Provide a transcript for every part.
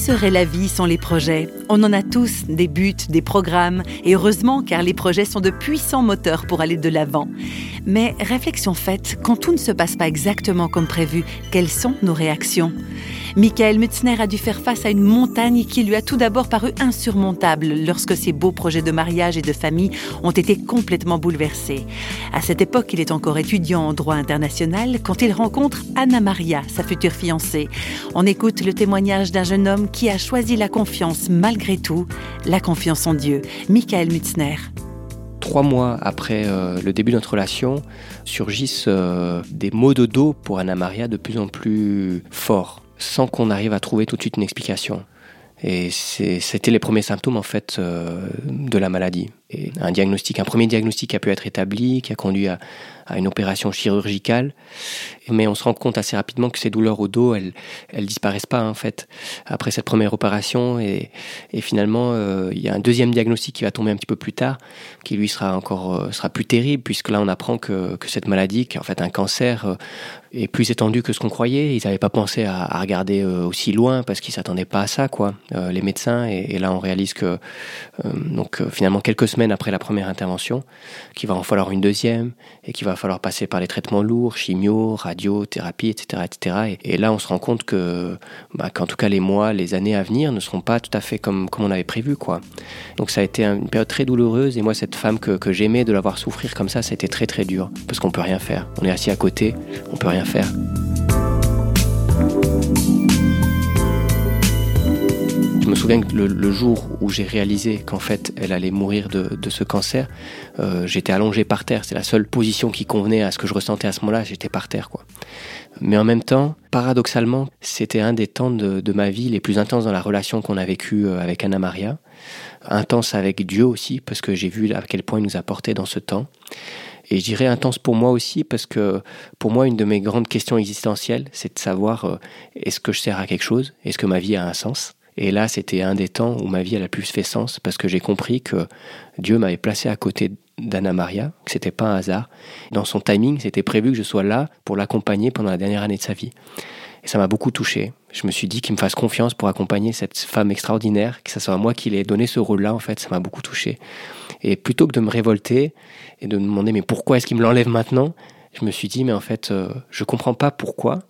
serait la vie sans les projets? On en a tous des buts, des programmes, et heureusement car les projets sont de puissants moteurs pour aller de l'avant. Mais réflexion faite, quand tout ne se passe pas exactement comme prévu, quelles sont nos réactions? Michael Mutzner a dû faire face à une montagne qui lui a tout d'abord paru insurmontable lorsque ses beaux projets de mariage et de famille ont été complètement bouleversés. À cette époque, il est encore étudiant en droit international quand il rencontre Anna Maria, sa future fiancée. On écoute le témoignage d'un jeune homme qui a choisi la confiance malgré tout, la confiance en Dieu. Michael Mutzner trois mois après euh, le début de notre relation, surgissent euh, des maux de dos pour Anna Maria de plus en plus forts sans qu'on arrive à trouver tout de suite une explication. Et c'était les premiers symptômes en fait euh, de la maladie. Et un diagnostic, un premier diagnostic a pu être établi, qui a conduit à, à une opération chirurgicale. Mais on se rend compte assez rapidement que ces douleurs au dos, elles, elles disparaissent pas en fait après cette première opération. Et, finalement, euh, il y a un deuxième diagnostic qui va tomber un petit peu plus tard, qui lui sera encore euh, sera plus terrible puisque là on apprend que, que cette maladie, qui est en fait un cancer, euh, est plus étendue que ce qu'on croyait. Ils n'avaient pas pensé à, à regarder aussi loin parce qu'ils s'attendaient pas à ça, quoi, les médecins. Et, et, là on réalise que donc finalement quelques semaines après la première intervention, qu'il va en falloir une deuxième et qu'il va falloir passer par les traitements lourds, chimio, radio, thérapie, etc. etc. Et, là, on se rend compte que, bah, qu'en tout cas, les mois, les années à venir ne seront pas tout à fait comme, comme on avait prévu. quoi. Donc ça a été une période très douloureuse. Et moi, cette femme que, que j'aimais, de la voir souffrir comme ça, ça a été très très dur. Parce qu'on peut rien faire. On est assis à côté, on peut rien faire. Me souviens que le, jour où j'ai réalisé qu'en fait elle allait mourir de, ce cancer, euh, j'étais allongé par terre. C'est la seule position qui convenait à ce que je ressentais à ce moment-là. J'étais par terre, quoi. Mais en même temps, paradoxalement, c'était un des temps de, ma vie les plus intenses dans la relation qu'on a vécue euh, avec Anna Maria. Intense avec Dieu aussi, parce que j'ai vu à quel point il nous a portés dans ce temps. Et je dirais intense pour moi aussi, parce que pour moi, une de mes grandes questions existentielles, c'est de savoir euh, est-ce que je sers à quelque chose? Est-ce que ma vie a un sens? Et là, c'était un des temps où ma vie a a plus fait sens parce que j'ai compris que Dieu m'avait placé à côté d'Anna Maria, que c'était pas un hasard. Dans son timing, c'était prévu que je sois là pour l'accompagner pendant la dernière année de sa vie. Et ça m'a beaucoup touché. Je me suis dit qu'il me fasse confiance pour accompagner cette femme extraordinaire, que ce soit moi qui l'ai donné ce rôle-là, en fait, ça m'a beaucoup touché. Et plutôt que de me révolter et de me demander mais pourquoi est-ce qu'il me l'enlève maintenant, je me suis dit mais en fait, euh, je comprends pas pourquoi,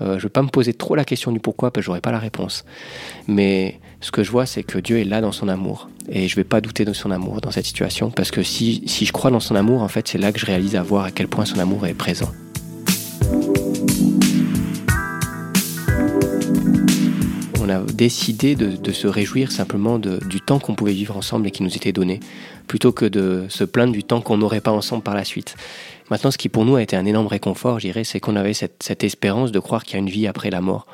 euh, je ne veux pas me poser trop la question du pourquoi parce que j'aurai pas la réponse. Mais ce que je vois, c'est que Dieu est là dans son amour. Et je ne vais pas douter de son amour dans cette situation parce que si, si je crois dans son amour, en fait, c'est là que je réalise à voir à quel point son amour est présent. On a décidé de, se réjouir simplement du temps qu'on pouvait vivre ensemble et qui nous était donné, plutôt que de se plaindre du temps qu'on n'aurait pas ensemble par la suite. Maintenant, ce qui pour nous a été un énorme réconfort, je dirais, c'est qu'on avait cette, espérance de croire qu'il y a une vie après la mort.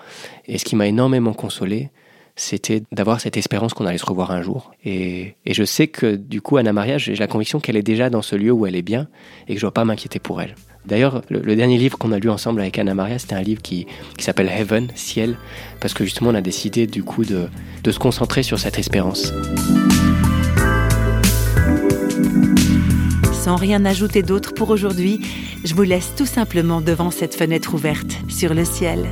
Et ce qui m'a énormément consolé, c'était d'avoir cette espérance qu'on allait se revoir un jour. Et, et, je sais que du coup, Anna Maria, j'ai la conviction qu'elle est déjà dans ce lieu où elle est bien et que je ne dois pas m'inquiéter pour elle. D'ailleurs, le, dernier livre qu'on a lu ensemble avec Anna Maria, c'était un livre qui, qui s'appelle Heaven, Ciel, parce que justement, on a décidé du coup de, de se concentrer sur cette espérance. Sans rien ajouter d'autre pour aujourd'hui, je vous laisse tout simplement devant cette fenêtre ouverte sur le ciel.